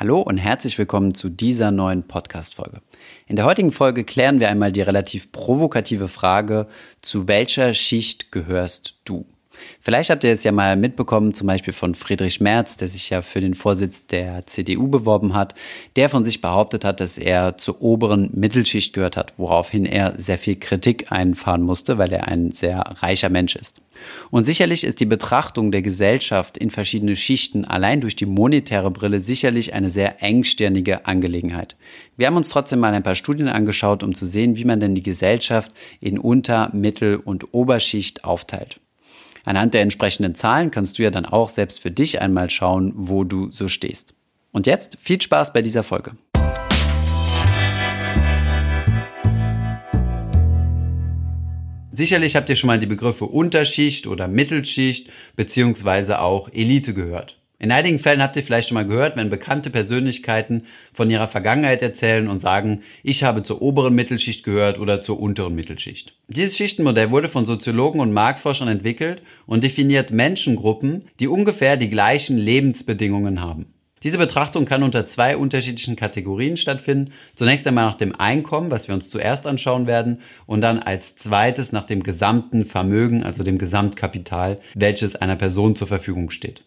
Hallo und herzlich willkommen zu dieser neuen Podcast-Folge. In der heutigen Folge klären wir einmal die relativ provokative Frage, zu welcher Schicht gehörst du? Vielleicht habt ihr es ja mal mitbekommen, zum Beispiel von Friedrich Merz, der sich ja für den Vorsitz der CDU beworben hat, der von sich behauptet hat, dass er zur oberen Mittelschicht gehört hat, woraufhin er sehr viel Kritik einfahren musste, weil er ein sehr reicher Mensch ist. Und sicherlich ist die Betrachtung der Gesellschaft in verschiedene Schichten allein durch die monetäre Brille sicherlich eine sehr engstirnige Angelegenheit. Wir haben uns trotzdem mal ein paar Studien angeschaut, um zu sehen, wie man denn die Gesellschaft in Unter-, Mittel- und Oberschicht aufteilt. Anhand der entsprechenden Zahlen kannst du ja dann auch selbst für dich einmal schauen, wo du so stehst. Und jetzt viel Spaß bei dieser Folge. Sicherlich habt ihr schon mal die Begriffe Unterschicht oder Mittelschicht beziehungsweise auch Elite gehört. In einigen Fällen habt ihr vielleicht schon mal gehört, wenn bekannte Persönlichkeiten von ihrer Vergangenheit erzählen und sagen, ich habe zur oberen Mittelschicht gehört oder zur unteren Mittelschicht. Dieses Schichtenmodell wurde von Soziologen und Marktforschern entwickelt und definiert Menschengruppen, die ungefähr die gleichen Lebensbedingungen haben. Diese Betrachtung kann unter zwei unterschiedlichen Kategorien stattfinden. Zunächst einmal nach dem Einkommen, was wir uns zuerst anschauen werden, und dann als zweites nach dem gesamten Vermögen, also dem Gesamtkapital, welches einer Person zur Verfügung steht.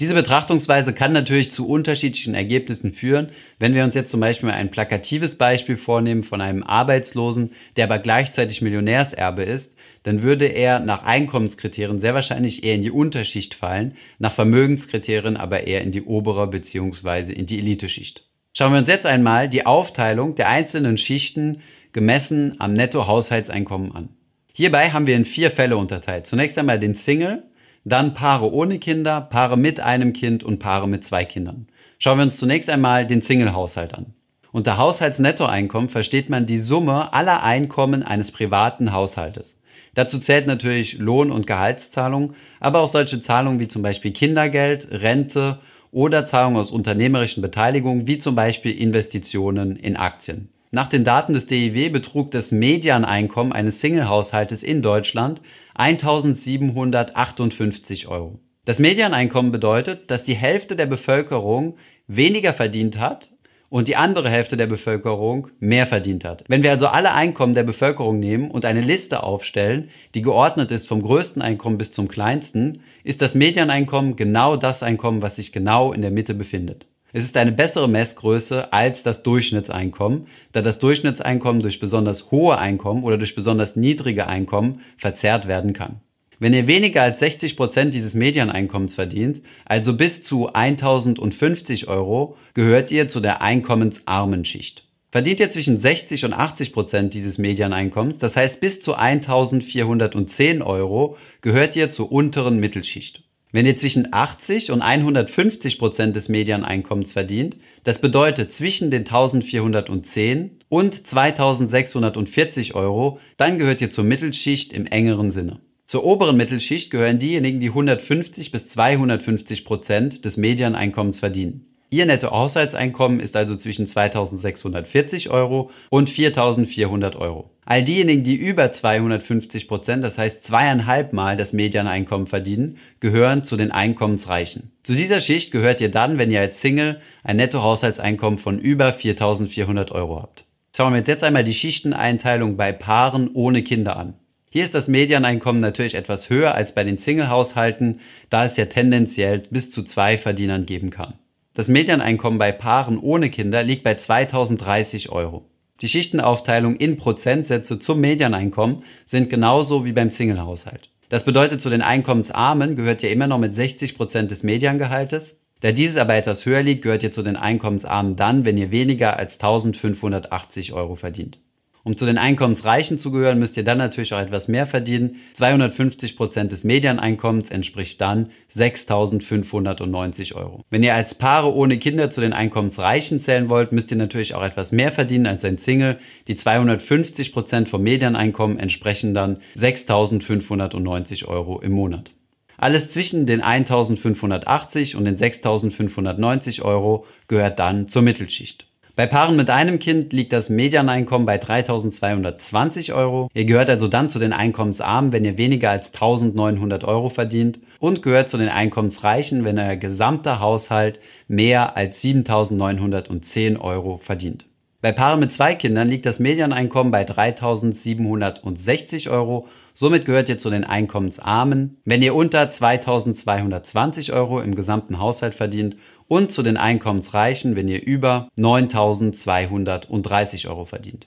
Diese Betrachtungsweise kann natürlich zu unterschiedlichen Ergebnissen führen. Wenn wir uns jetzt zum Beispiel ein plakatives Beispiel vornehmen von einem Arbeitslosen, der aber gleichzeitig Millionärserbe ist, dann würde er nach Einkommenskriterien sehr wahrscheinlich eher in die Unterschicht fallen, nach Vermögenskriterien aber eher in die obere bzw. in die Eliteschicht. Schauen wir uns jetzt einmal die Aufteilung der einzelnen Schichten gemessen am Nettohaushaltseinkommen an. Hierbei haben wir in vier Fälle unterteilt. Zunächst einmal den Single, dann Paare ohne Kinder, Paare mit einem Kind und Paare mit zwei Kindern. Schauen wir uns zunächst einmal den Single-Haushalt an. Unter Haushaltsnettoeinkommen versteht man die Summe aller Einkommen eines privaten Haushaltes. Dazu zählt natürlich Lohn- und Gehaltszahlung, aber auch solche Zahlungen wie zum Beispiel Kindergeld, Rente oder Zahlungen aus unternehmerischen Beteiligungen, wie zum Beispiel Investitionen in Aktien. Nach den Daten des DIW betrug das Medianeinkommen eines Single-Haushaltes in Deutschland 1758 Euro. Das Medianeinkommen bedeutet, dass die Hälfte der Bevölkerung weniger verdient hat und die andere Hälfte der Bevölkerung mehr verdient hat. Wenn wir also alle Einkommen der Bevölkerung nehmen und eine Liste aufstellen, die geordnet ist vom größten Einkommen bis zum kleinsten, ist das Medianeinkommen genau das Einkommen, was sich genau in der Mitte befindet. Es ist eine bessere Messgröße als das Durchschnittseinkommen, da das Durchschnittseinkommen durch besonders hohe Einkommen oder durch besonders niedrige Einkommen verzerrt werden kann. Wenn ihr weniger als 60 Prozent dieses Medianeinkommens verdient, also bis zu 1050 Euro, gehört ihr zu der einkommensarmen Schicht. Verdient ihr zwischen 60 und 80 Prozent dieses Medianeinkommens, das heißt bis zu 1410 Euro, gehört ihr zur unteren Mittelschicht. Wenn ihr zwischen 80 und 150 Prozent des Medianeinkommens verdient, das bedeutet zwischen den 1410 und 2640 Euro, dann gehört ihr zur Mittelschicht im engeren Sinne. Zur oberen Mittelschicht gehören diejenigen, die 150 bis 250 Prozent des Medianeinkommens verdienen. Ihr Nettohaushaltseinkommen ist also zwischen 2640 Euro und 4400 Euro. All diejenigen, die über 250 Prozent, das heißt zweieinhalb Mal das Medianeinkommen verdienen, gehören zu den Einkommensreichen. Zu dieser Schicht gehört ihr dann, wenn ihr als Single ein Nettohaushaltseinkommen von über 4400 Euro habt. Schauen wir uns jetzt einmal die Schichteneinteilung bei Paaren ohne Kinder an. Hier ist das Medianeinkommen natürlich etwas höher als bei den Single-Haushalten, da es ja tendenziell bis zu zwei Verdienern geben kann. Das Medianeinkommen bei Paaren ohne Kinder liegt bei 2030 Euro. Die Schichtenaufteilung in Prozentsätze zum Medianeinkommen sind genauso wie beim Singlehaushalt. Das bedeutet, zu den Einkommensarmen gehört ihr immer noch mit 60 Prozent des Mediangehaltes. Da dieses aber etwas höher liegt, gehört ihr zu den Einkommensarmen dann, wenn ihr weniger als 1580 Euro verdient. Um zu den Einkommensreichen zu gehören, müsst ihr dann natürlich auch etwas mehr verdienen. 250 Prozent des Medianeinkommens entspricht dann 6.590 Euro. Wenn ihr als Paare ohne Kinder zu den Einkommensreichen zählen wollt, müsst ihr natürlich auch etwas mehr verdienen als ein Single. Die 250 Prozent vom Medianeinkommen entsprechen dann 6.590 Euro im Monat. Alles zwischen den 1.580 und den 6.590 Euro gehört dann zur Mittelschicht. Bei Paaren mit einem Kind liegt das Medianeinkommen bei 3.220 Euro. Ihr gehört also dann zu den Einkommensarmen, wenn ihr weniger als 1.900 Euro verdient und gehört zu den Einkommensreichen, wenn euer gesamter Haushalt mehr als 7.910 Euro verdient. Bei Paaren mit zwei Kindern liegt das Medianeinkommen bei 3.760 Euro. Somit gehört ihr zu den Einkommensarmen, wenn ihr unter 2.220 Euro im gesamten Haushalt verdient und zu den Einkommensreichen, wenn ihr über 9.230 Euro verdient.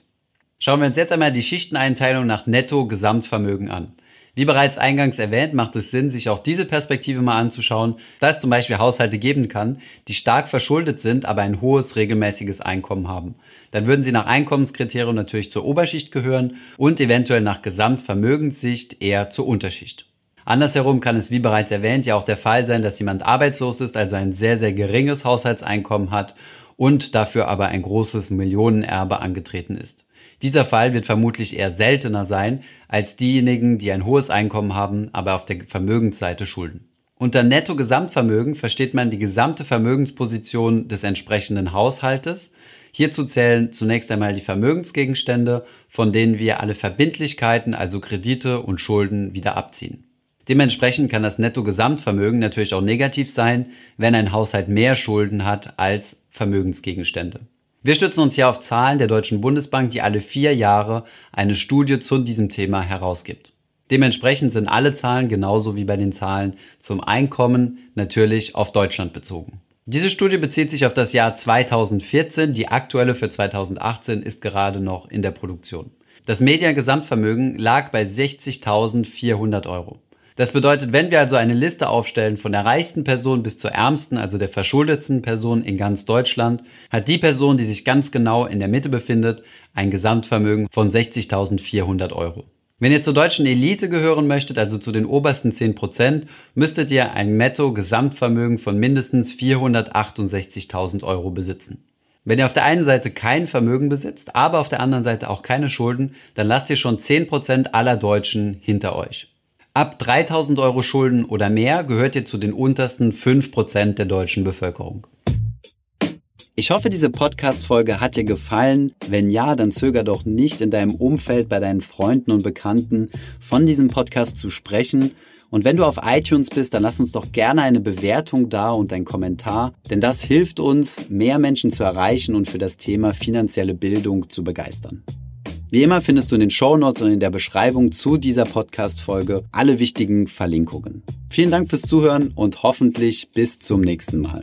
Schauen wir uns jetzt einmal die Schichteneinteilung nach Netto-Gesamtvermögen an. Wie bereits eingangs erwähnt, macht es Sinn, sich auch diese Perspektive mal anzuschauen, da es zum Beispiel Haushalte geben kann, die stark verschuldet sind, aber ein hohes regelmäßiges Einkommen haben. Dann würden sie nach Einkommenskriterium natürlich zur Oberschicht gehören und eventuell nach Gesamtvermögenssicht eher zur Unterschicht. Andersherum kann es, wie bereits erwähnt, ja auch der Fall sein, dass jemand arbeitslos ist, also ein sehr, sehr geringes Haushaltseinkommen hat und dafür aber ein großes Millionenerbe angetreten ist. Dieser Fall wird vermutlich eher seltener sein als diejenigen, die ein hohes Einkommen haben, aber auf der Vermögensseite schulden. Unter Netto-Gesamtvermögen versteht man die gesamte Vermögensposition des entsprechenden Haushaltes. Hierzu zählen zunächst einmal die Vermögensgegenstände, von denen wir alle Verbindlichkeiten, also Kredite und Schulden, wieder abziehen. Dementsprechend kann das Netto-Gesamtvermögen natürlich auch negativ sein, wenn ein Haushalt mehr Schulden hat als Vermögensgegenstände. Wir stützen uns hier auf Zahlen der Deutschen Bundesbank, die alle vier Jahre eine Studie zu diesem Thema herausgibt. Dementsprechend sind alle Zahlen genauso wie bei den Zahlen zum Einkommen natürlich auf Deutschland bezogen. Diese Studie bezieht sich auf das Jahr 2014, die aktuelle für 2018 ist gerade noch in der Produktion. Das Mediengesamtvermögen lag bei 60.400 Euro. Das bedeutet, wenn wir also eine Liste aufstellen von der reichsten Person bis zur ärmsten, also der verschuldetsten Person in ganz Deutschland, hat die Person, die sich ganz genau in der Mitte befindet, ein Gesamtvermögen von 60.400 Euro. Wenn ihr zur deutschen Elite gehören möchtet, also zu den obersten 10%, müsstet ihr ein Netto-Gesamtvermögen von mindestens 468.000 Euro besitzen. Wenn ihr auf der einen Seite kein Vermögen besitzt, aber auf der anderen Seite auch keine Schulden, dann lasst ihr schon 10% aller Deutschen hinter euch. Ab 3000 Euro Schulden oder mehr gehört ihr zu den untersten 5% der deutschen Bevölkerung. Ich hoffe, diese Podcast-Folge hat dir gefallen. Wenn ja, dann zöger doch nicht in deinem Umfeld bei deinen Freunden und Bekannten von diesem Podcast zu sprechen. Und wenn du auf iTunes bist, dann lass uns doch gerne eine Bewertung da und ein Kommentar, denn das hilft uns, mehr Menschen zu erreichen und für das Thema finanzielle Bildung zu begeistern. Wie immer findest du in den Show Notes und in der Beschreibung zu dieser Podcast-Folge alle wichtigen Verlinkungen. Vielen Dank fürs Zuhören und hoffentlich bis zum nächsten Mal.